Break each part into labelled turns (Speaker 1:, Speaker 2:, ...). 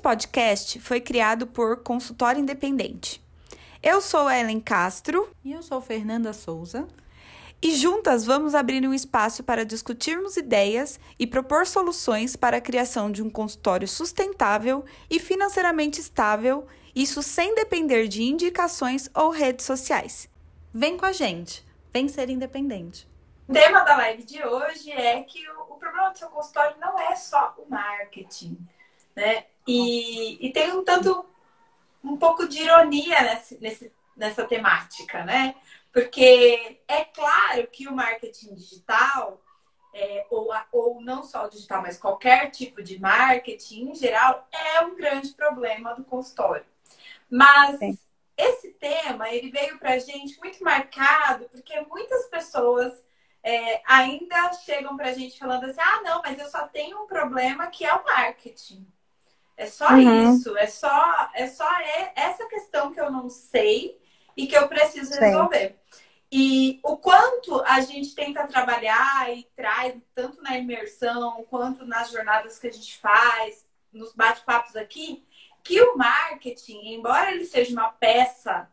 Speaker 1: podcast foi criado por Consultório Independente. Eu sou Ellen Castro.
Speaker 2: E eu sou Fernanda Souza.
Speaker 1: E juntas vamos abrir um espaço para discutirmos ideias e propor soluções para a criação de um consultório sustentável e financeiramente estável, isso sem depender de indicações ou redes sociais.
Speaker 2: Vem com a gente, vem ser independente.
Speaker 3: O tema da live de hoje é que o problema do seu consultório não é só o marketing, né? E, e tem um tanto, um pouco de ironia nesse, nesse, nessa temática, né? Porque é claro que o marketing digital, é, ou, ou não só o digital, mas qualquer tipo de marketing em geral, é um grande problema do consultório. Mas Sim. esse tema, ele veio para a gente muito marcado, porque muitas pessoas é, ainda chegam para a gente falando assim, ah, não, mas eu só tenho um problema que é o marketing. É só uhum. isso, é só, é só essa questão que eu não sei e que eu preciso resolver. Sim. E o quanto a gente tenta trabalhar e traz, tanto na imersão quanto nas jornadas que a gente faz, nos bate-papos aqui, que o marketing, embora ele seja uma peça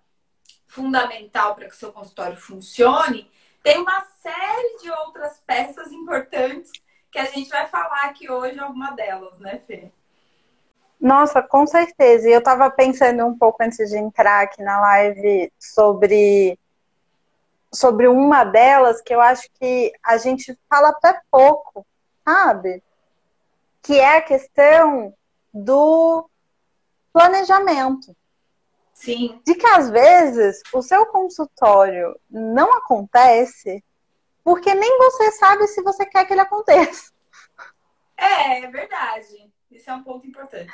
Speaker 3: fundamental para que o seu consultório funcione, tem uma série de outras peças importantes que a gente vai falar aqui hoje, alguma delas, né, Fê?
Speaker 4: Nossa, com certeza. E eu estava pensando um pouco antes de entrar aqui na live sobre sobre uma delas que eu acho que a gente fala até pouco, sabe? Que é a questão do planejamento.
Speaker 3: Sim.
Speaker 4: De que às vezes o seu consultório não acontece porque nem você sabe se você quer que ele aconteça.
Speaker 3: É, é verdade. Isso é um ponto importante.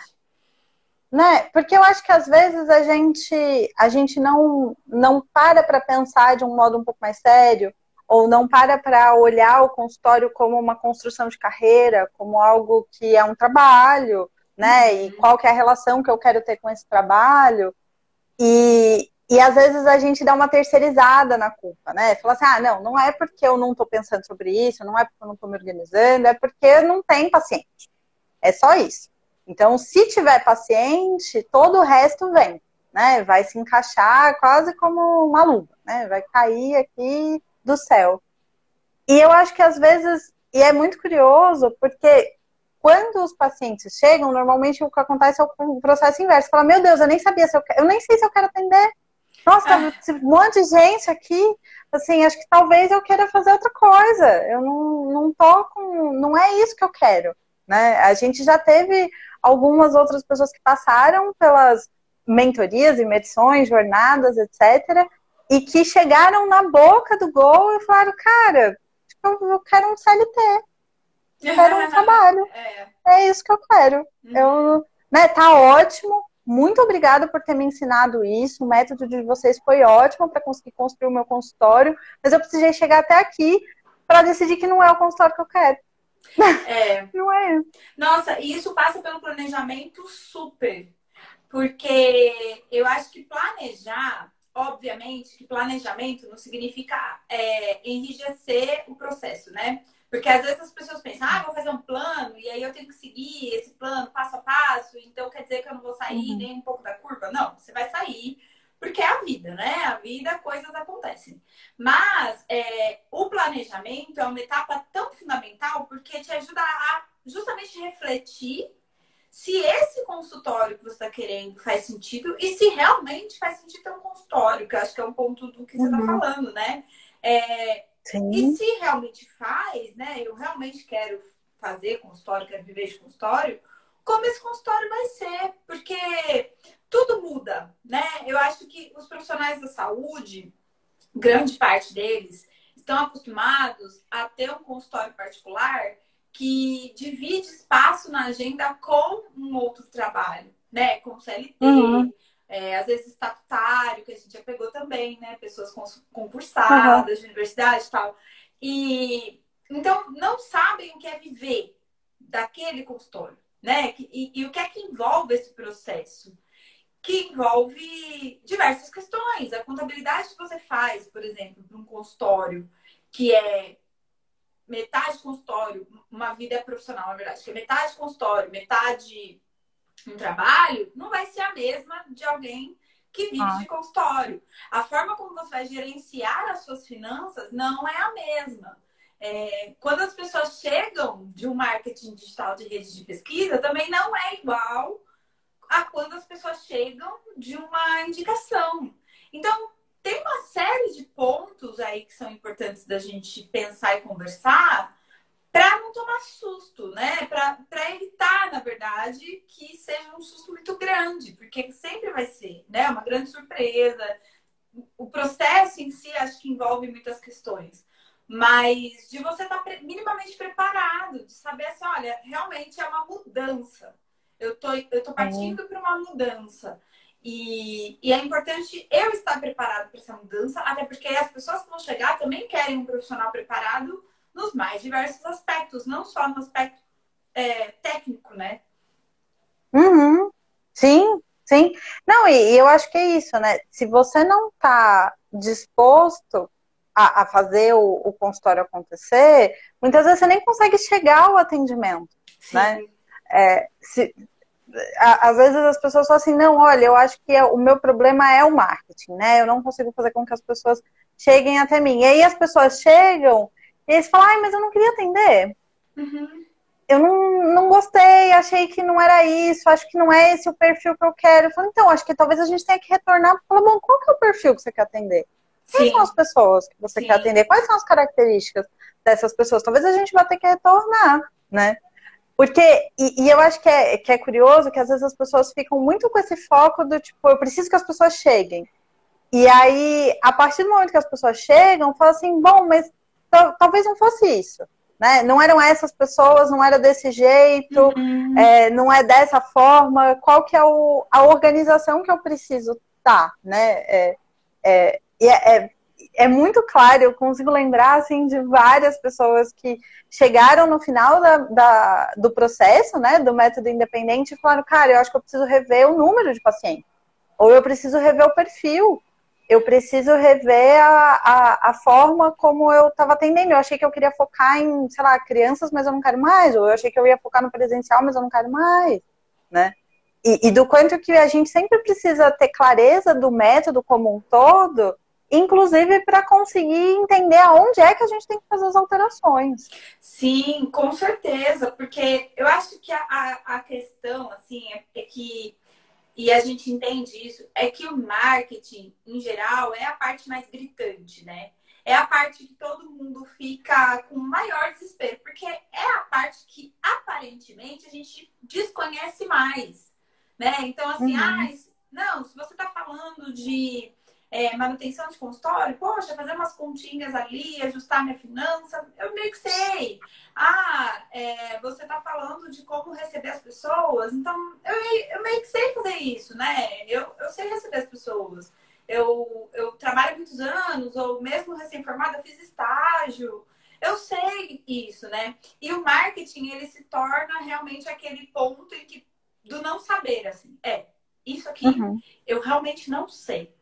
Speaker 4: Né? Porque eu acho que às vezes a gente a gente não não para para pensar de um modo um pouco mais sério ou não para para olhar o consultório como uma construção de carreira, como algo que é um trabalho, né? Uhum. E qual que é a relação que eu quero ter com esse trabalho? E, e às vezes a gente dá uma terceirizada na culpa, né? Fala assim, ah, não, não é porque eu não estou pensando sobre isso, não é porque eu não estou me organizando, é porque não tem paciente. É só isso. Então, se tiver paciente, todo o resto vem, né? Vai se encaixar quase como uma luva, né? Vai cair aqui do céu. E eu acho que às vezes, e é muito curioso, porque quando os pacientes chegam, normalmente o que acontece é o processo inverso. Fala, meu Deus, eu nem sabia se eu quero, eu nem sei se eu quero atender. Nossa, ah. um monte de gente aqui, assim, acho que talvez eu queira fazer outra coisa. Eu não, não tô com. Não é isso que eu quero. Né? A gente já teve algumas outras pessoas que passaram pelas mentorias, medições, jornadas, etc., e que chegaram na boca do gol e falaram, cara, tipo, eu quero um CLT, eu quero um trabalho. É. é. isso que eu quero. Uhum. Eu, né, tá ótimo. Muito obrigada por ter me ensinado isso. O método de vocês foi ótimo para conseguir construir o meu consultório, mas eu precisei chegar até aqui para decidir que não é o consultório que eu quero.
Speaker 3: É.
Speaker 4: Não é.
Speaker 3: Nossa, e isso passa pelo planejamento super. Porque eu acho que planejar, obviamente, que planejamento não significa é, enrijecer o processo, né? Porque às vezes as pessoas pensam, ah, vou fazer um plano e aí eu tenho que seguir esse plano passo a passo, então quer dizer que eu não vou sair uhum. nem um pouco da curva? Não, você vai sair porque é a vida, né? A vida, coisas acontecem. Mas é, o planejamento é uma etapa tão fundamental porque te ajuda a justamente refletir se esse consultório que você está querendo faz sentido e se realmente faz sentido ter um consultório, que eu acho que é um ponto do que você está uhum. falando, né? É, e se realmente faz, né? Eu realmente quero fazer consultório, quero viver de consultório, como esse consultório vai ser? Porque tudo muda, né? Eu acho que os profissionais da saúde, grande parte deles, estão acostumados a ter um consultório particular que divide espaço na agenda com um outro trabalho, né? Com CLT, uhum. é, às vezes estatutário, que a gente já pegou também, né? Pessoas concursadas uhum. de universidade e tal. E então não sabem o que é viver daquele consultório, né? E, e o que é que envolve esse processo? Que envolve diversas questões. A contabilidade que você faz, por exemplo, para um consultório, que é metade consultório, uma vida profissional, na verdade, que é metade consultório, metade um trabalho não vai ser a mesma de alguém que vive ah. de consultório. A forma como você vai gerenciar as suas finanças não é a mesma. É, quando as pessoas chegam de um marketing digital de rede de pesquisa, também não é igual a quando as pessoas chegam de uma indicação. Então, tem uma série de pontos aí que são importantes da gente pensar e conversar para não tomar susto, né? Para evitar, na verdade, que seja um susto muito grande, porque sempre vai ser, né? Uma grande surpresa. O processo em si acho que envolve muitas questões. Mas de você estar tá minimamente preparado, de saber assim, olha, realmente é uma mudança. Eu tô, eu tô partindo é. para uma mudança. E, e, é importante eu estar preparado para essa mudança, até porque as pessoas que vão chegar também querem um profissional preparado nos mais diversos aspectos, não só no aspecto é, técnico, né?
Speaker 4: Uhum. Sim, sim. Não, e, e, eu acho que é isso, né? Se você não está disposto a, a fazer o, o, consultório acontecer, muitas vezes você nem consegue chegar ao atendimento, sim. né? É, se, às vezes as pessoas falam assim, não, olha, eu acho que é, o meu problema é o marketing, né? Eu não consigo fazer com que as pessoas cheguem até mim. E aí as pessoas chegam e eles falam, ai, mas eu não queria atender. Uhum. Eu não, não gostei, achei que não era isso, acho que não é esse o perfil que eu quero. Eu falo, então, acho que talvez a gente tenha que retornar e falar, bom, qual que é o perfil que você quer atender? Quais Sim. são as pessoas que você Sim. quer atender? Quais são as características dessas pessoas? Talvez a gente vai ter que retornar, né? Porque, e, e, eu acho que é, que é curioso que às vezes as pessoas ficam muito com esse foco do tipo, eu preciso que as pessoas cheguem. E aí, a partir do momento que as pessoas chegam, fala assim, bom, mas talvez não fosse isso. Né? Não eram essas pessoas, não era desse jeito, uhum. é, não é dessa forma. Qual que é o, a organização que eu preciso estar, tá, né? É, é, é, é, muito claro, eu consigo lembrar assim de várias pessoas que chegaram no final da, da, do processo, né, do método independente e falaram, cara, eu acho que eu preciso rever o número de pacientes, ou eu preciso rever o perfil, eu preciso rever a, a, a forma como eu estava atendendo. Eu achei que eu queria focar em, sei lá, crianças, mas eu não quero mais. Ou eu achei que eu ia focar no presencial, mas eu não quero mais, né? E, e do quanto que a gente sempre precisa ter clareza do método como um todo, inclusive para conseguir entender aonde é que a gente tem que fazer as alterações.
Speaker 3: Sim, com certeza, porque eu acho que a, a, a questão, assim, é, é que e a gente entende isso, é que o marketing, em geral, é a parte mais gritante, né? É a parte que todo mundo fica com maior desespero, porque é a parte que aparentemente a gente desconhece mais, né? Então, assim, uhum. ah, não, se você está falando de é, manutenção de consultório, poxa, fazer umas continhas ali, ajustar minha finança, eu meio que sei. Ah, é, você está falando de como receber as pessoas, então eu, eu meio que sei fazer isso, né? Eu, eu sei receber as pessoas. Eu, eu trabalho muitos anos, ou mesmo recém-formada, fiz estágio. Eu sei isso, né? E o marketing, ele se torna realmente aquele ponto em que, do não saber, assim. É, isso aqui uhum. eu realmente não sei.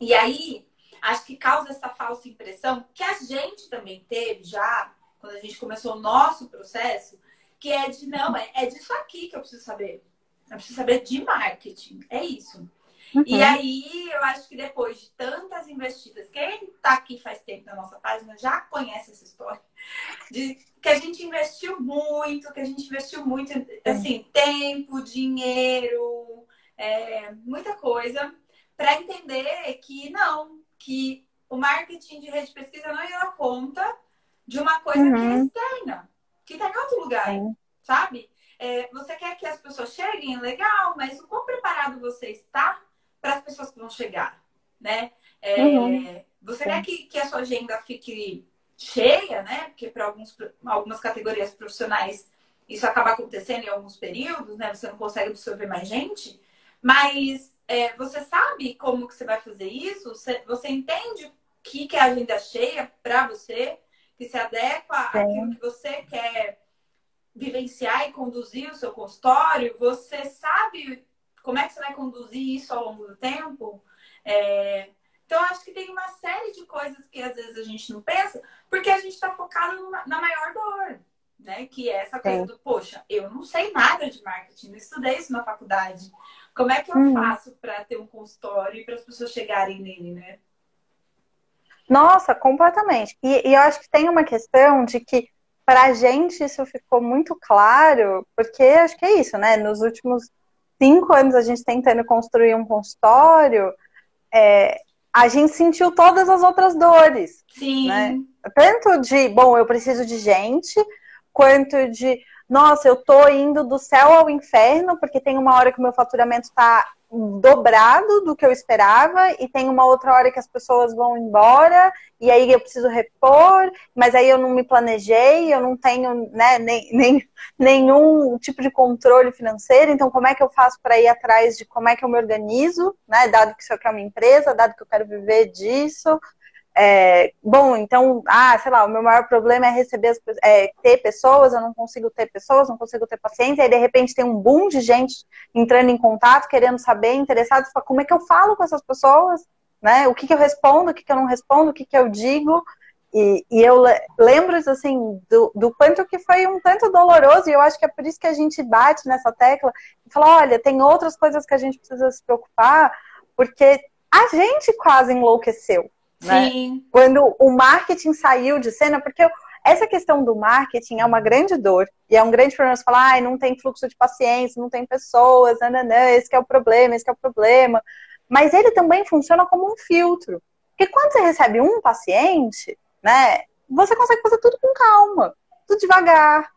Speaker 3: E aí, acho que causa essa falsa impressão que a gente também teve já, quando a gente começou o nosso processo, que é de não, é, é disso aqui que eu preciso saber. Eu preciso saber de marketing. É isso. Uhum. E aí, eu acho que depois de tantas investidas, quem está aqui faz tempo na nossa página já conhece essa história, de que a gente investiu muito, que a gente investiu muito, assim, tempo, dinheiro, é, muita coisa para entender que não, que o marketing de rede de pesquisa não ia dar conta de uma coisa uhum. que é uhum. externa, que está em outro lugar, sabe? É, você quer que as pessoas cheguem, legal, mas o quão preparado você está para as pessoas que vão chegar, né? É, uhum. Você Sim. quer que, que a sua agenda fique cheia, né? Porque para algumas categorias profissionais isso acaba acontecendo em alguns períodos, né? Você não consegue absorver mais gente, mas é, você sabe como que você vai fazer isso? Você, você entende o que, que é a agenda cheia para você, que se adequa àquilo que você quer vivenciar e conduzir o seu consultório? Você sabe como é que você vai conduzir isso ao longo do tempo? É... Então, acho que tem uma série de coisas que às vezes a gente não pensa, porque a gente está focado na maior dor, né? Que é essa coisa Sim. do, poxa, eu não sei nada de marketing, não estudei isso na faculdade. Como é que eu hum. faço para ter um consultório e para as pessoas chegarem nele, né?
Speaker 4: Nossa, completamente. E, e eu acho que tem uma questão de que para a gente isso ficou muito claro, porque acho que é isso, né? Nos últimos cinco anos a gente tentando construir um consultório, é, a gente sentiu todas as outras dores.
Speaker 3: Sim. Né?
Speaker 4: Tanto de, bom, eu preciso de gente, quanto de, nossa, eu tô indo do céu ao inferno, porque tem uma hora que o meu faturamento está dobrado do que eu esperava e tem uma outra hora que as pessoas vão embora e aí eu preciso repor, mas aí eu não me planejei, eu não tenho né, nem, nem, nenhum tipo de controle financeiro, então como é que eu faço para ir atrás de como é que eu me organizo, né, dado que isso aqui é uma empresa, dado que eu quero viver disso, é, bom, então, ah, sei lá, o meu maior problema é receber, as, é, ter pessoas, eu não consigo ter pessoas, não consigo ter pacientes, aí de repente tem um boom de gente entrando em contato, querendo saber, interessados, como é que eu falo com essas pessoas, né? O que, que eu respondo, o que, que eu não respondo, o que, que eu digo. E, e eu lembro, assim, do, do quanto que foi um tanto doloroso, e eu acho que é por isso que a gente bate nessa tecla e fala, olha, tem outras coisas que a gente precisa se preocupar, porque a gente quase enlouqueceu, né? Sim. Quando o marketing saiu de cena, porque essa questão do marketing é uma grande dor e é um grande problema. Você fala, ah, não tem fluxo de pacientes, não tem pessoas, nananã, esse é o problema, esse é o problema. Mas ele também funciona como um filtro. Porque quando você recebe um paciente, né, você consegue fazer tudo com calma tudo devagar,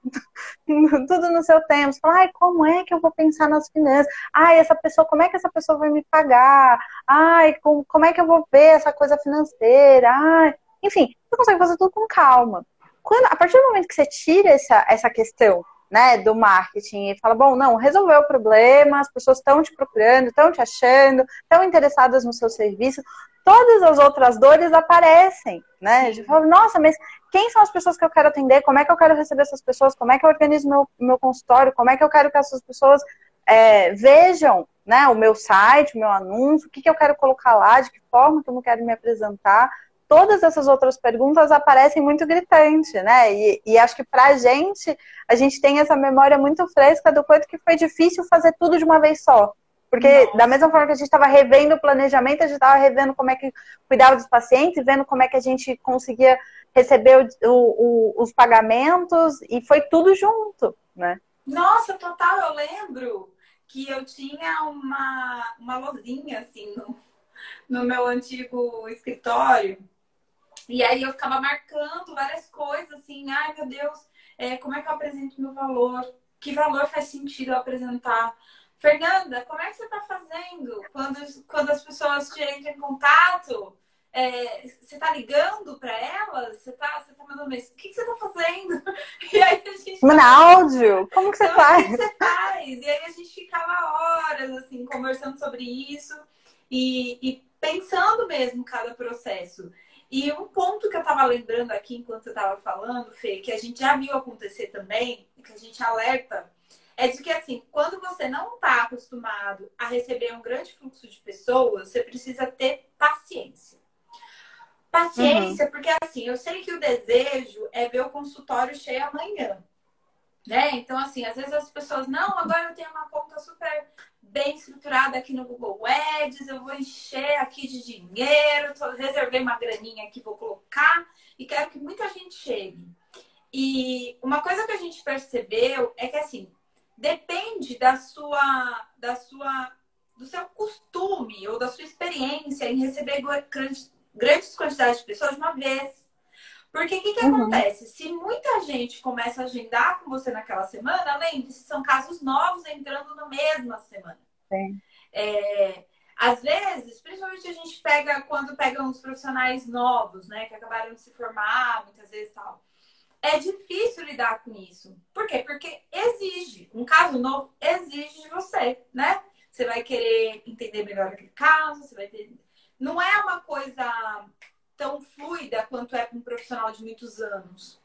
Speaker 4: tudo no seu tempo. Você fala, ai, como é que eu vou pensar nas finanças? Ai, essa pessoa, como é que essa pessoa vai me pagar? Ai, como, como é que eu vou ver essa coisa financeira? Ai, enfim, você consegue fazer tudo com calma. Quando, a partir do momento que você tira essa, essa questão né, do marketing e fala, bom, não, resolveu o problema, as pessoas estão te procurando, estão te achando, estão interessadas no seu serviço, todas as outras dores aparecem, né? De falar, nossa, mas quem são as pessoas que eu quero atender? Como é que eu quero receber essas pessoas? Como é que eu organizo meu, meu consultório? Como é que eu quero que essas pessoas é, vejam né, o meu site, o meu anúncio, o que, que eu quero colocar lá, de que forma que eu não quero me apresentar todas essas outras perguntas aparecem muito gritante, né? E, e acho que pra gente, a gente tem essa memória muito fresca do quanto que foi difícil fazer tudo de uma vez só. Porque Nossa. da mesma forma que a gente estava revendo o planejamento, a gente estava revendo como é que cuidava dos pacientes, vendo como é que a gente conseguia receber o, o, os pagamentos, e foi tudo junto, né?
Speaker 3: Nossa, total, eu lembro que eu tinha uma, uma lozinha assim no, no meu antigo escritório e aí eu ficava marcando várias coisas, assim, ai meu Deus, é, como é que eu apresento meu valor? Que valor faz sentido eu apresentar? Fernanda, como é que você está fazendo quando, quando as pessoas te entram em contato? É, você está ligando para elas? Você está você tá mandando isso? O que, que você está fazendo?
Speaker 4: E aí a gente. Manda áudio? Como que você então, faz?
Speaker 3: O que você faz? E aí a gente ficava horas, assim, conversando sobre isso e, e pensando mesmo cada processo. E um ponto que eu estava lembrando aqui enquanto você estava falando, Fê, que a gente já viu acontecer também, que a gente alerta, é de que assim, quando você não está acostumado a receber um grande fluxo de pessoas, você precisa ter paciência. Paciência, uhum. porque assim, eu sei que o desejo é ver o consultório cheio amanhã. Né? Então, assim, às vezes as pessoas, não, agora eu tenho uma conta super bem estruturada aqui no Google Ads, eu vou encher aqui de dinheiro, tô, reservei uma graninha aqui, vou colocar e quero que muita gente chegue. E uma coisa que a gente percebeu é que assim, depende da sua da sua do seu costume ou da sua experiência em receber grandes, grandes quantidades de pessoas de uma vez. Porque o que, que uhum. acontece? Se muita gente começa a agendar com você naquela semana, lembre-se, são casos novos entrando na mesma semana. Sim. É, às vezes, principalmente a gente pega quando pega uns profissionais novos, né, que acabaram de se formar, muitas vezes tal. É difícil lidar com isso. Por quê? Porque exige, um caso novo exige de você, né? Você vai querer entender melhor aquele caso, você vai ter. Não é uma coisa tão fluida quanto é para um profissional de muitos anos.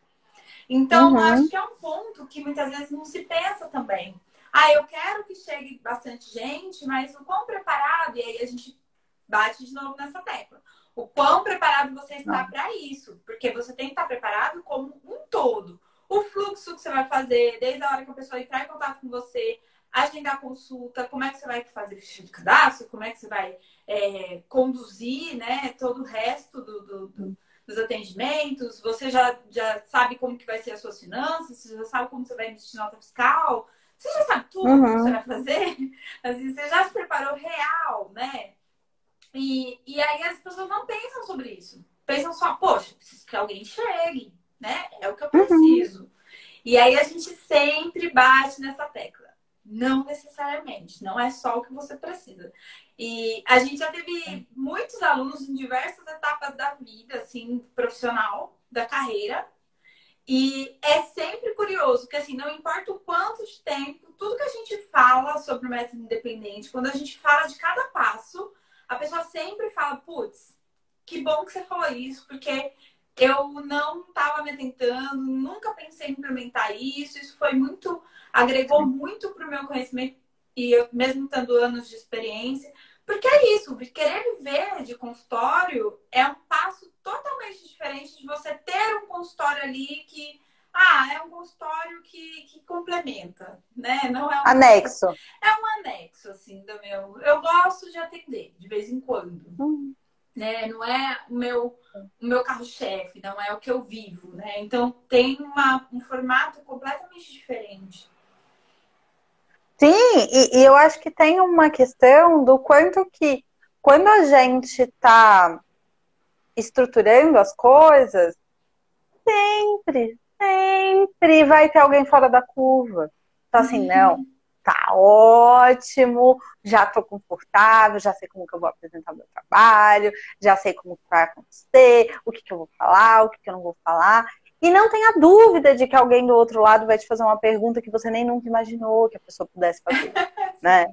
Speaker 3: Então, uhum. acho que é um ponto que muitas vezes não se pensa também. Ah, eu quero que chegue bastante gente, mas o quão preparado, e aí a gente bate de novo nessa tecla. O quão preparado você está para isso? Porque você tem que estar preparado como um todo. O fluxo que você vai fazer, desde a hora que a pessoa entrar em contato com você, agendar consulta, como é que você vai fazer ficha de cadastro, como é que você vai é, conduzir né, todo o resto do, do, do, dos atendimentos, você já, já sabe como que vai ser as suas finanças, você já sabe como você vai emitir nota fiscal, você já sabe tudo uhum. que você vai fazer, assim, você já se preparou real, né? E, e aí as pessoas não pensam sobre isso. Pensam só, poxa, preciso que alguém chegue, né? É o que eu uhum. preciso. Uhum. E aí a gente sempre bate nessa tecla. Não necessariamente, não é só o que você precisa. E a gente já teve muitos alunos em diversas etapas da vida, assim, profissional, da carreira. E é sempre curioso, que assim, não importa o quanto de tempo, tudo que a gente fala sobre o método independente, quando a gente fala de cada passo, a pessoa sempre fala, putz, que bom que você falou isso, porque eu não estava me atentando, nunca pensei em implementar isso, isso foi muito, agregou muito para o meu conhecimento e eu, mesmo tendo anos de experiência, porque é isso, querer viver de consultório é um passo totalmente diferente de você ter um consultório ali que, ah, é um consultório que, que complementa, né? Não é um
Speaker 4: anexo.
Speaker 3: É um anexo, assim, do meu. Eu gosto de atender de vez em quando. Hum né? Não é o meu, o meu carro-chefe, não é o que eu vivo, né? Então tem uma, um formato completamente diferente.
Speaker 4: Sim, e, e eu acho que tem uma questão do quanto que quando a gente está estruturando as coisas, sempre, sempre vai ter alguém fora da curva. Então, assim, uhum. não, tá ótimo, já tô confortável, já sei como que eu vou apresentar meu trabalho, já sei como que vai acontecer, o que, que eu vou falar, o que, que eu não vou falar. E não tenha dúvida de que alguém do outro lado vai te fazer uma pergunta que você nem nunca imaginou que a pessoa pudesse fazer, né?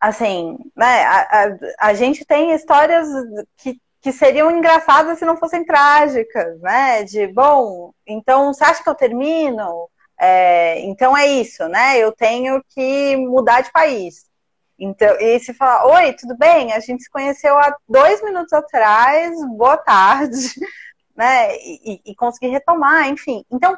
Speaker 4: Assim, né, a, a, a gente tem histórias que que seriam engraçadas se não fossem trágicas, né? De, bom, então você acha que eu termino? É, então é isso, né? Eu tenho que mudar de país. Então, e se falar, oi, tudo bem? A gente se conheceu há dois minutos atrás, boa tarde, né? E, e conseguir retomar, enfim. Então,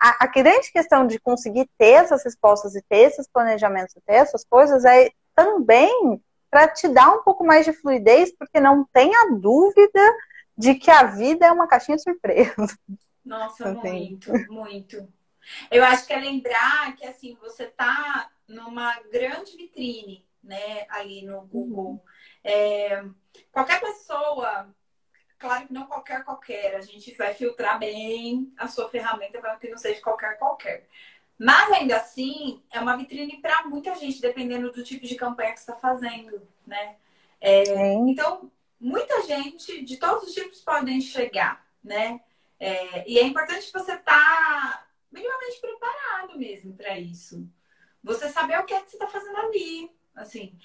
Speaker 4: a, a, grande questão de conseguir ter essas respostas e ter esses planejamentos e ter essas coisas é também para te dar um pouco mais de fluidez, porque não tenha dúvida de que a vida é uma caixinha de surpresa.
Speaker 3: Nossa, muito, muito. Eu acho que é lembrar que assim, você tá numa grande vitrine, né, ali no Google. Uhum. É, qualquer pessoa, claro que não qualquer qualquer, a gente vai filtrar bem a sua ferramenta para que não seja qualquer qualquer. Mas ainda assim, é uma vitrine para muita gente, dependendo do tipo de campanha que você está fazendo, né? É, então, muita gente de todos os tipos podem chegar, né? É, e é importante você estar tá minimamente preparado mesmo para isso. Você saber o que é que você está fazendo ali. Assim,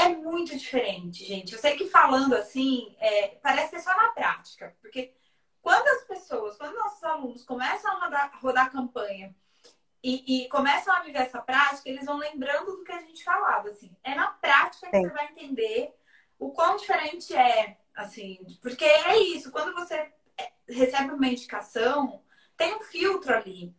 Speaker 3: é muito diferente, gente. Eu sei que falando assim, é, parece que é só na prática. Porque quando as pessoas, quando nossos alunos começam a rodar, rodar campanha e, e, começam a viver essa prática, eles vão lembrando do que a gente falava. Assim, é na prática que Sim. você vai entender o quão diferente é. Assim, porque é isso, quando você é, recebe uma indicação, tem um filtro ali.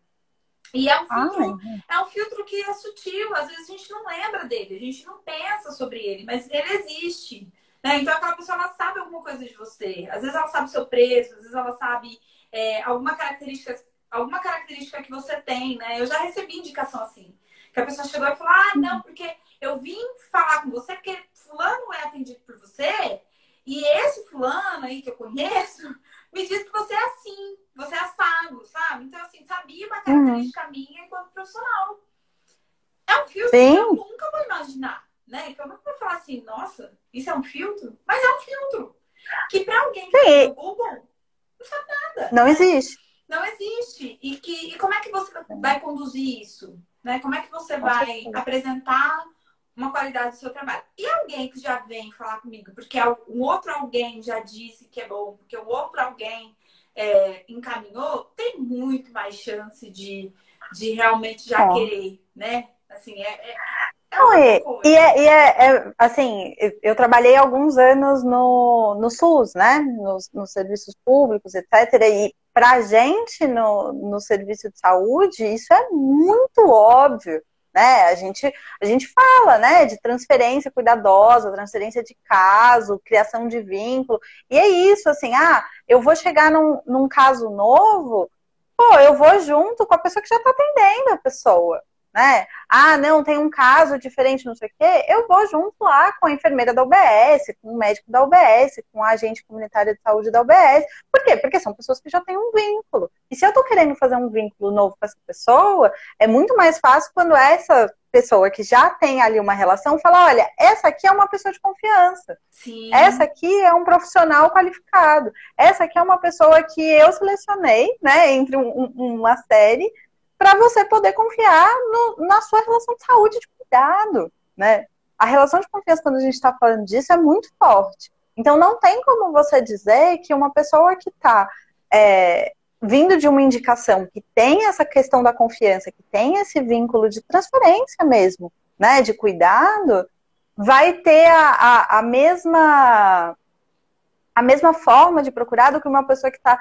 Speaker 3: E é um filtro, é um filtro que é sutil, às vezes a gente não lembra dele, a gente não pensa sobre ele, mas ele existe. Né? Então aquela pessoa ela sabe alguma coisa de você. Às vezes ela sabe o seu preço, às vezes ela sabe é, alguma característica, alguma característica que você tem, né? Eu já recebi indicação assim. Que a pessoa chegou e falou: Ah, não, porque eu vim falar com você porque fulano é atendido por você, e esse fulano aí que eu conheço me diz que você é assim, você é assado, sabe? Então, assim, sabia uma característica uhum. minha enquanto profissional. É um filtro Sim. que eu nunca vou imaginar, né? Que eu nunca vou falar assim, nossa, isso é um filtro? Mas é um filtro. Que para alguém que Sim. no Google não sabe nada.
Speaker 4: Não né? existe.
Speaker 3: Não existe. E, que, e como é que você vai conduzir isso? Né? Como é que você vai apresentar uma qualidade do seu trabalho. E alguém que já vem falar comigo, porque um outro alguém já disse que é bom, porque o outro alguém é, encaminhou, tem muito mais chance de, de realmente já é. querer, né? Assim, é, é,
Speaker 4: é Não, e, e, é, e é, é, assim, eu trabalhei alguns anos no, no SUS, né? Nos, nos serviços públicos, etc. E Para a gente no, no serviço de saúde, isso é muito óbvio né? A gente, a gente fala, né, de transferência cuidadosa, transferência de caso, criação de vínculo. E é isso, assim, ah, eu vou chegar num, num caso novo, pô, eu vou junto com a pessoa que já está atendendo a pessoa né? Ah, não, tem um caso diferente, não sei o quê. Eu vou junto lá com a enfermeira da UBS, com o médico da UBS, com a agente comunitária de saúde da UBS. Por quê? Porque são pessoas que já têm um vínculo. E se eu tô querendo fazer um vínculo novo com essa pessoa, é muito mais fácil quando essa pessoa que já tem ali uma relação fala: olha, essa aqui é uma pessoa de confiança.
Speaker 3: Sim.
Speaker 4: Essa aqui é um profissional qualificado. Essa aqui é uma pessoa que eu selecionei, né, entre um, uma série para você poder confiar no, na sua relação de saúde de cuidado, né? A relação de confiança, quando a gente está falando disso, é muito forte. Então, não tem como você dizer que uma pessoa que está é, vindo de uma indicação que tem essa questão da confiança, que tem esse vínculo de transferência mesmo, né, de cuidado, vai ter a, a, a mesma a mesma forma de procurar do que uma pessoa que está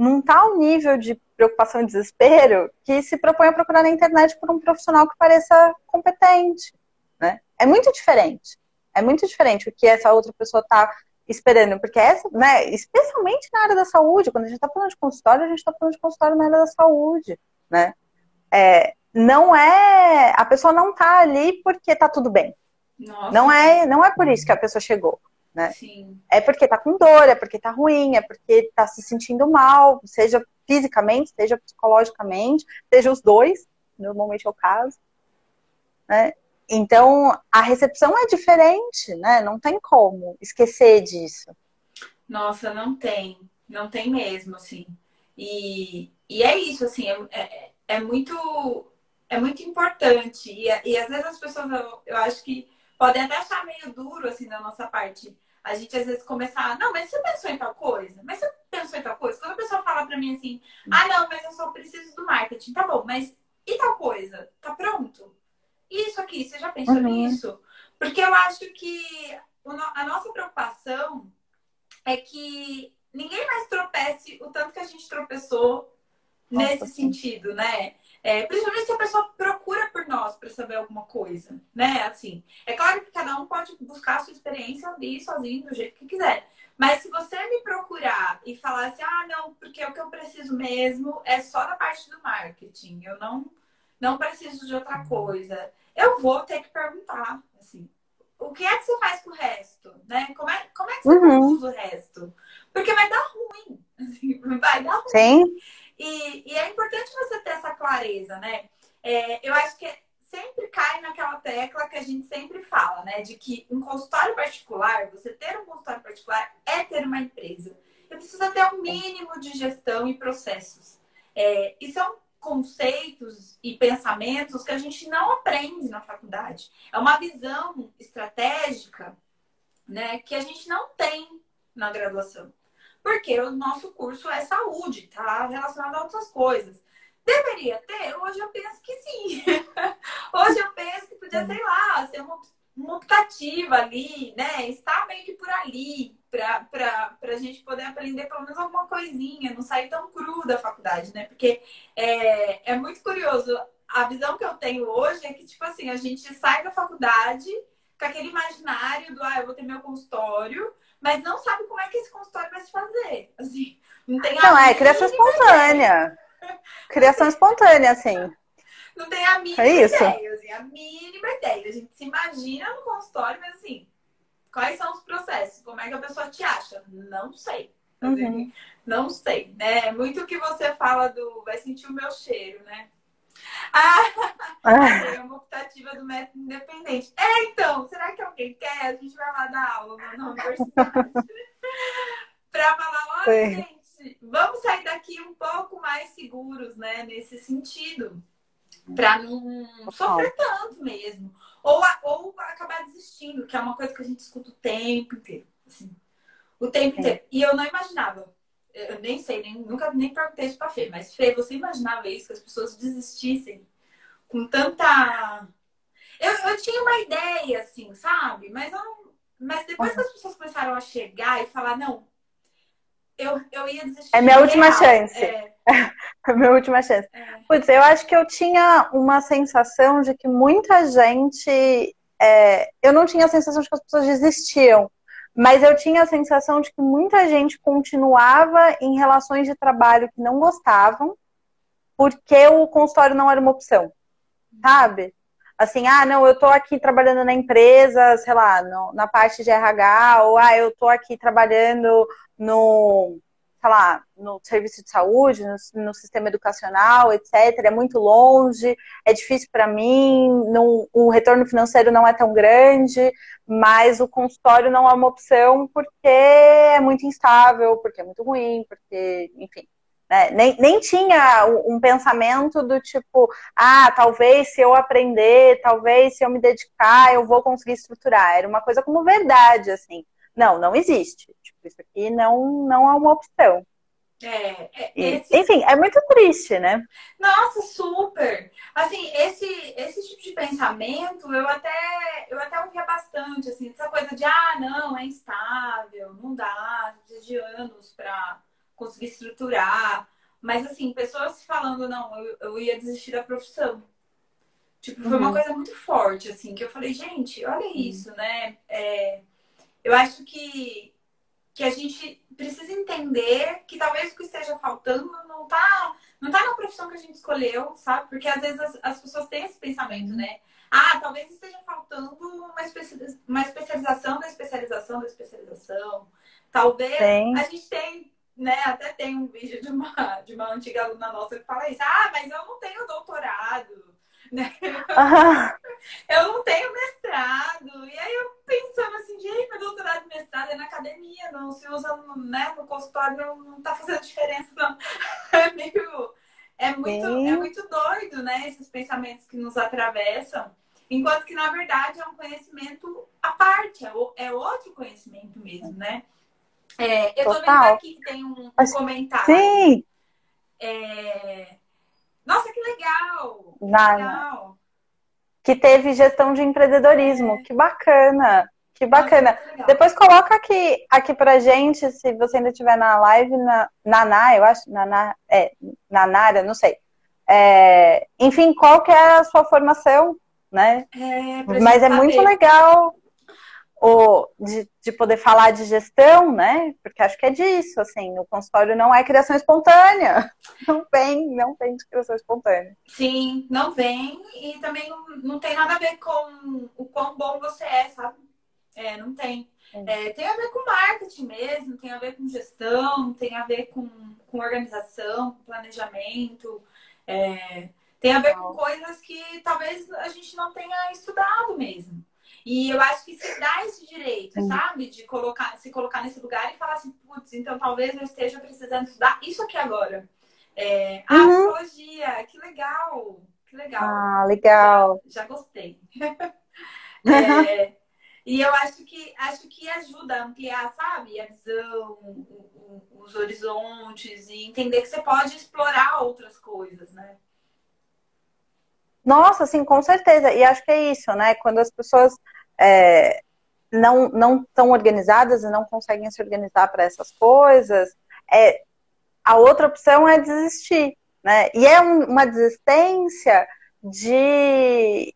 Speaker 4: num tal nível de preocupação e desespero que se propõe a procurar na internet por um profissional que pareça competente, né? É muito diferente. É muito diferente o que essa outra pessoa está esperando, porque essa, né, especialmente na área da saúde, quando a gente está falando de consultório, a gente está falando de consultório na área da saúde, né? É, não é, a pessoa não está ali porque está tudo bem. Nossa. Não é, não é por isso que a pessoa chegou né?
Speaker 3: Sim.
Speaker 4: É porque tá com dor, é porque tá ruim, é porque tá se sentindo mal, seja fisicamente, seja psicologicamente, seja os dois, normalmente é o caso, né? Então, a recepção é diferente, né? Não tem como esquecer disso.
Speaker 3: Nossa, não tem. Não tem mesmo, assim. E, e é isso, assim, é, é, é muito é muito importante. E, e às vezes as pessoas, eu, eu acho que podem até achar meio duro, assim, da nossa parte. A gente às vezes começar, não, mas você pensou em tal coisa? Mas você pensou em tal coisa? Quando a pessoa fala pra mim assim, ah, não, mas eu só preciso do marketing. Tá bom, mas e tal coisa? Tá pronto? Isso aqui, você já pensou uhum. nisso? Porque eu acho que a nossa preocupação é que ninguém mais tropece o tanto que a gente tropeçou nossa, nesse sim. sentido, né? É, principalmente se a pessoa procura por nós para saber alguma coisa, né? Assim, é claro que cada um pode buscar a sua experiência ali sozinho, do jeito que quiser. Mas se você me procurar e falar assim, ah, não, porque o que eu preciso mesmo é só da parte do marketing, eu não, não preciso de outra coisa, eu vou ter que perguntar, assim, o que é que você faz com o resto, né? Como é, como é que você uhum. usa o resto? Porque vai dar ruim, assim, vai dar ruim.
Speaker 4: Sim.
Speaker 3: E, e é importante você ter essa clareza, né? É, eu acho que sempre cai naquela tecla que a gente sempre fala, né? De que um consultório particular, você ter um consultório particular é ter uma empresa. Você precisa ter um mínimo de gestão e processos. É, e são conceitos e pensamentos que a gente não aprende na faculdade. É uma visão estratégica né, que a gente não tem na graduação. Porque o nosso curso é saúde, tá relacionado a outras coisas. Deveria ter? Hoje eu penso que sim. Hoje eu penso que podia, sei lá, ser uma, uma optativa ali, né? Estar meio que por ali, para a gente poder aprender pelo menos alguma coisinha, não sair tão cru da faculdade, né? Porque é, é muito curioso. A visão que eu tenho hoje é que, tipo assim, a gente sai da faculdade com aquele imaginário do, ah, eu vou ter meu consultório, mas não sabe como é que esse consultório vai se fazer. Assim, não tem
Speaker 4: Não, é criação espontânea. Criação espontânea, assim.
Speaker 3: Não tem a mínima é isso. ideia, assim, a mínima ideia. A gente se imagina no consultório, mas assim, quais são os processos? Como é que a pessoa te acha? Não sei. Assim, uhum. Não sei, né? É muito que você fala do vai sentir o meu cheiro, né? Ah, é uma optativa do método independente. É, então, será que alguém quer? A gente vai lá dar aula na universidade. para falar, olha, gente, vamos sair daqui um pouco mais seguros, né? Nesse sentido. Para não sofrer tanto mesmo. Ou, ou acabar desistindo, que é uma coisa que a gente escuta o tempo inteiro. Assim, o tempo é. inteiro. E eu não imaginava eu nem sei, nem, nunca nem perguntei isso pra Fê, mas Fê, você imaginava isso, que as pessoas desistissem com tanta. Eu, eu tinha uma ideia, assim, sabe? Mas, eu mas depois que as pessoas começaram a chegar e falar, não, eu, eu ia desistir.
Speaker 4: É minha última
Speaker 3: real.
Speaker 4: chance.
Speaker 3: É,
Speaker 4: É minha última chance.
Speaker 3: é.
Speaker 4: Putz, eu acho que eu tinha uma sensação de que muita gente. é, eu não tinha a sensação de que as pessoas desistiam, mas eu tinha a sensação de que muita gente continuava em relações de trabalho que não gostavam, porque o consultório não era uma opção, sabe? Assim, ah, não, eu tô aqui trabalhando na empresa, sei lá, no- na parte de RH, ou ah, eu tô aqui trabalhando no, sei lá, no serviço de saúde, no, no sistema educacional, etc. É muito longe, é difícil para mim, não, o retorno financeiro não é tão grande, mas o consultório não é uma opção porque é muito instável, porque é muito ruim, porque, enfim. né? Nem, nem tinha um, pensamento do tipo, ah, talvez se eu aprender, talvez se eu me dedicar, eu vou conseguir estruturar. Era uma coisa como verdade, assim. Não, não existe. Tipo, isso aqui não, não é uma opção.
Speaker 3: É, é, esse-
Speaker 4: Enfim, é muito triste, né?
Speaker 3: Nossa, super! Assim, esse, esse tipo de pensamento eu até, eu até ouvia bastante, assim, essa coisa de, ah, não, é instável, não dá, precisa de anos para conseguir estruturar. Mas, assim, pessoas falando, não, eu, eu ia desistir da profissão. Tipo, foi uma
Speaker 4: Uhum.
Speaker 3: coisa muito forte, assim, que eu falei, gente, olha isso, né? É, eu acho que, que a gente precisa entender que talvez o que esteja faltando não tá, não tá na profissão que a gente escolheu, sabe? Porque às vezes as, as pessoas têm esse pensamento, né? Ah, talvez esteja faltando uma, especi- uma especialização da especialização da especialização. Talvez a gente tem, né? Até tem um vídeo de uma, de uma antiga aluna nossa que fala isso. Ah, mas eu não tenho doutorado, né?
Speaker 4: Ah,
Speaker 3: Eu não tenho mestrado. E aí eu pensando assim, gente, meu doutorado e mestrado é na academia, não se usa né, no consultório, não, não tá fazendo diferença, não. É meio. É muito,
Speaker 4: Sim.
Speaker 3: é muito doido, né? Esses pensamentos que nos atravessam. Enquanto que, na verdade, é um conhecimento à parte, é, é outro conhecimento mesmo, né? É, eu tô vendo
Speaker 4: Total.
Speaker 3: aqui que tem um,
Speaker 4: Mas-
Speaker 3: comentário.
Speaker 4: sim,
Speaker 3: É, Nossa, que legal! Que legal!
Speaker 4: que teve gestão de empreendedorismo. Que bacana, que bacana.
Speaker 3: Nossa.
Speaker 4: Depois coloca aqui, aqui pra gente, se você ainda estiver na live, na Naná, eu acho, Naná, é, Nanara, não sei. É, enfim, qual que é a sua formação, né?
Speaker 3: É,
Speaker 4: Mas é muito
Speaker 3: saber.
Speaker 4: legal o, de, de poder falar de gestão, né? Porque acho que é disso, assim, o consultório não é criação espontânea. Não tem, não tem de criação espontânea.
Speaker 3: Sim, não vem e também não, não tem nada a ver com o quão bom você é, sabe? É, não tem. É, tem a ver com marketing mesmo, tem a ver com gestão, tem a ver com, com organização, com planejamento, é, tem a ver com coisas que talvez a gente não tenha estudado mesmo. E eu acho que se dá esse direito,
Speaker 4: Sim.
Speaker 3: sabe? De colocar, se colocar nesse lugar e falar assim, putz, então talvez eu esteja precisando estudar isso aqui agora. É, ah,
Speaker 4: Uhum.
Speaker 3: psicologia, que legal, que legal.
Speaker 4: Ah, legal.
Speaker 3: Já gostei. É, e eu acho que acho que ajuda a ampliar, sabe, a visão, os horizontes e entender que você pode explorar outras coisas, né?
Speaker 4: Nossa, sim, com certeza. E acho que é isso, né? Quando as pessoas é, não não estão organizadas e não conseguem se organizar para essas coisas, é, a outra opção é desistir, né? E é um- uma desistência de,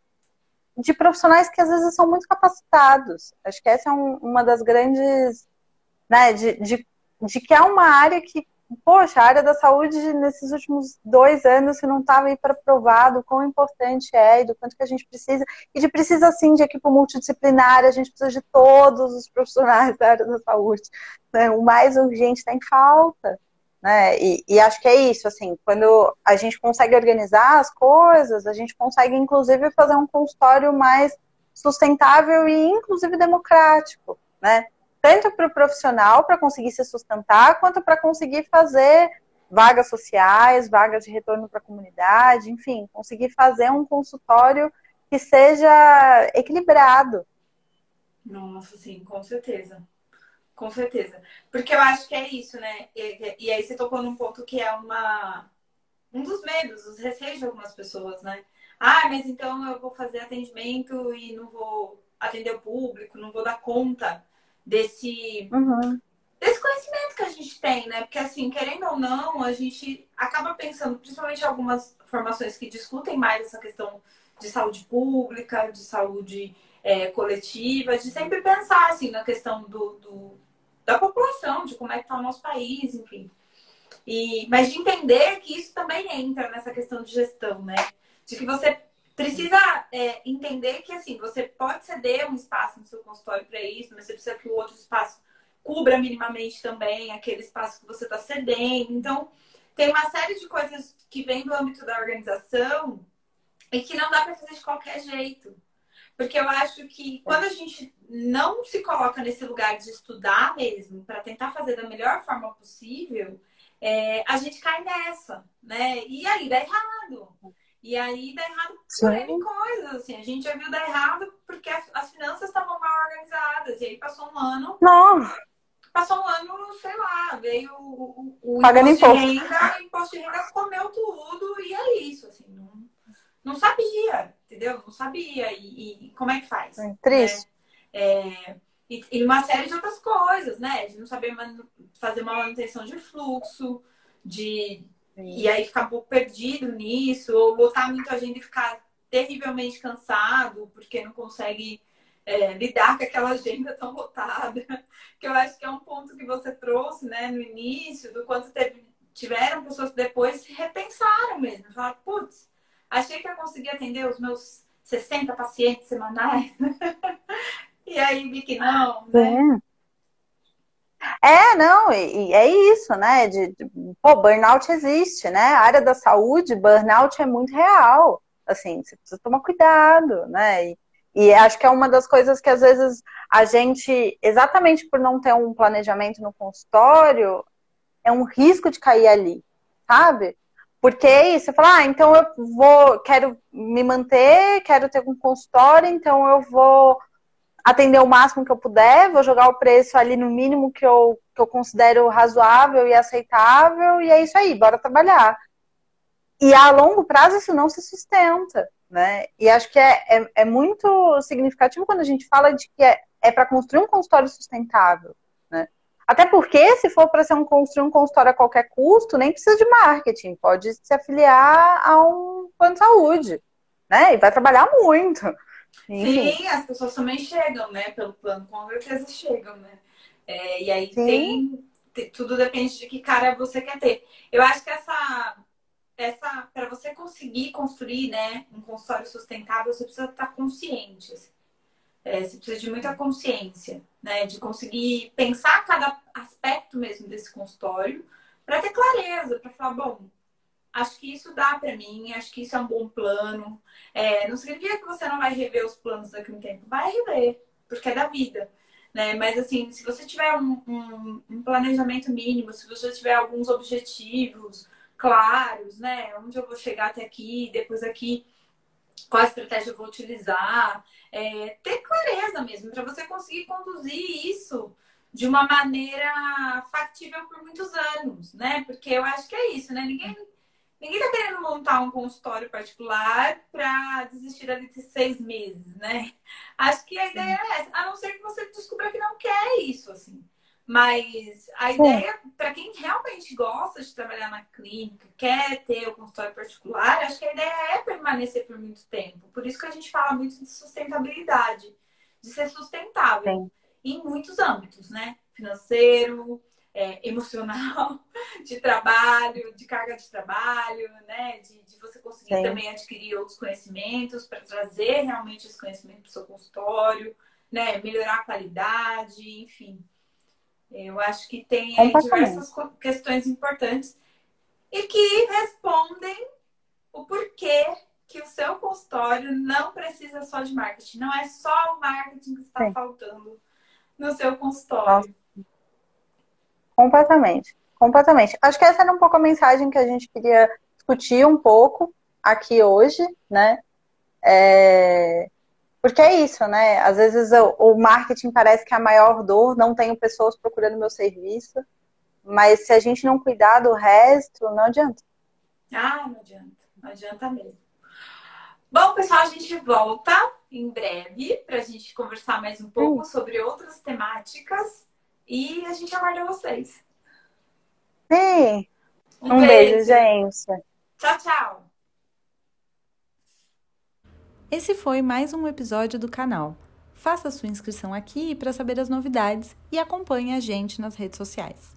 Speaker 4: de profissionais que às vezes são muito capacitados. Acho que essa é um- uma das grandes, né? De, de, de que é uma área que Poxa, a área da saúde nesses últimos dois anos se não estava aí para provado o quão importante é e do quanto que a gente precisa. E de precisa sim de equipe multidisciplinar, a gente precisa de todos os profissionais da área da saúde. né? O mais urgente está em falta. Né? E, e acho que é isso, assim, quando a gente consegue organizar as coisas, a gente consegue inclusive fazer um consultório mais sustentável e inclusive democrático, né? Tanto para o profissional para conseguir se sustentar, quanto para conseguir fazer vagas sociais, vagas de retorno para a comunidade, enfim, conseguir fazer um consultório que seja equilibrado.
Speaker 3: Nossa, sim, com certeza. Com certeza. Porque eu acho que é isso, né? E, e aí você tocou num ponto que é uma um dos medos, os receios de algumas pessoas, né? Ah, mas então eu vou fazer atendimento e não vou atender o público, não vou dar conta desse
Speaker 4: Uhum.
Speaker 3: desse conhecimento que a gente tem, né? Porque, assim, querendo ou não, a gente acaba pensando, principalmente algumas formações que discutem mais essa questão de saúde pública, de saúde é, coletiva, de sempre pensar, assim, na questão do, do da população, de como é que está o nosso país, enfim. E, mas de entender que isso também entra nessa questão de gestão, né? De que você precisa é, entender que assim você pode ceder um espaço no seu consultório para isso, mas você precisa que o outro espaço cubra minimamente também aquele espaço que você está cedendo. Então, tem uma série de coisas que vem do âmbito da organização e que não dá para fazer de qualquer jeito. Porque eu acho que quando a gente não se coloca nesse lugar de estudar mesmo, para tentar fazer da melhor forma possível, é, a gente cai nessa, né? E aí dá errado. E aí dá errado por N coisas, assim. A gente já viu dar errado porque as, as finanças estavam mal organizadas. E aí passou um ano.
Speaker 4: Não.
Speaker 3: Passou um ano, sei lá, veio o, o,
Speaker 4: o Pagando
Speaker 3: imposto de renda, o imposto de renda comeu tudo e é isso, assim. Não, não sabia, entendeu? Não sabia. E, e como é que faz? É
Speaker 4: triste.
Speaker 3: É, é, e, e, uma série de outras coisas, né? De não saber fazer uma manutenção de fluxo, de e aí ficar um pouco perdido nisso, ou botar muito a agenda e ficar terrivelmente cansado, porque não consegue é, lidar com aquela agenda tão lotada. Que eu acho que é um ponto que você trouxe né, no início, do quanto teve, tiveram pessoas que depois se repensaram mesmo. Falaram, putz, achei que eu conseguia atender os meus 60 pacientes semanais. e aí vi que não, né?
Speaker 4: É, não, e, e, é isso, né? De, de, pô, burnout existe, né? A área da saúde, burnout é muito real. Assim, você precisa tomar cuidado, né? E, e acho que é uma das coisas que às vezes a gente, exatamente por não ter um planejamento no consultório, é um risco de cair ali, sabe? Porque é você fala, ah, então eu vou, quero me manter, quero ter um consultório, então eu vou atender o máximo que eu puder, vou jogar o preço ali no mínimo que eu, que eu considero razoável e aceitável, e é isso aí, bora trabalhar. E a longo prazo isso não se sustenta, né? E acho que é, é, é muito significativo quando a gente fala de que é, é para construir um consultório sustentável, né? Até porque, se for para ser um, construir um consultório a qualquer custo, nem precisa de marketing, pode se afiliar a um plano de saúde, né? E vai trabalhar muito.
Speaker 3: Sim, as pessoas também chegam, né? Pelo plano, com certeza chegam, né? É, e aí tem, tem, Tudo depende de que cara você quer ter. Eu acho que essa. essa para você conseguir construir né, um consultório sustentável, você precisa estar consciente. Assim. É, você precisa de muita consciência, né? De conseguir pensar cada aspecto mesmo desse consultório para ter clareza, para falar, bom, acho que isso dá para mim, acho que isso é um bom plano. É, não significa que você não vai rever os planos daqui a um tempo, vai rever, porque é da vida. Né? Mas assim, se você tiver um, um, um planejamento mínimo, se você tiver alguns objetivos claros, né? Onde eu vou chegar até aqui, depois aqui, qual estratégia eu vou utilizar, é, ter clareza mesmo, para você conseguir conduzir isso de uma maneira factível por muitos anos, né? Porque eu acho que é isso, né? Ninguém Ninguém tá querendo montar um consultório particular para desistir ali de seis meses, né? Acho que a ideia é essa. A não ser que você descubra que não quer isso, assim. Mas a ideia, para quem realmente gosta de trabalhar na clínica, quer ter o consultório particular, acho que a ideia é permanecer por muito tempo. Por isso que a gente fala muito de sustentabilidade, de ser sustentável Sim. em muitos âmbitos, né? Financeiro, é, emocional, de trabalho, de carga de trabalho, né? De, de você conseguir Sim. também adquirir outros conhecimentos para trazer realmente esse conhecimento para o seu consultório, né? Melhorar a qualidade, enfim. Eu acho que tem diversas questões importantes e que respondem o porquê que o seu consultório não precisa só de marketing. Não é só o marketing que está Sim. faltando no seu consultório.
Speaker 4: Completamente. Completamente. Acho que essa era um pouco a mensagem que a gente queria discutir um pouco aqui hoje, né? É... Porque é isso, né? Às vezes o marketing parece que é a maior dor, não tenho pessoas procurando meu serviço, mas se a gente não cuidar do resto, não adianta.
Speaker 3: Ah, não adianta. Não adianta mesmo. Bom, pessoal, a gente volta em breve para a gente conversar mais um pouco sobre outras temáticas. E a gente aguarda vocês.
Speaker 4: Sim.
Speaker 3: Um,
Speaker 4: Um
Speaker 3: beijo.
Speaker 4: beijo, gente.
Speaker 3: Tchau, tchau.
Speaker 1: Esse foi mais um episódio do canal. Faça sua inscrição aqui para saber as novidades e acompanhe a gente nas redes sociais.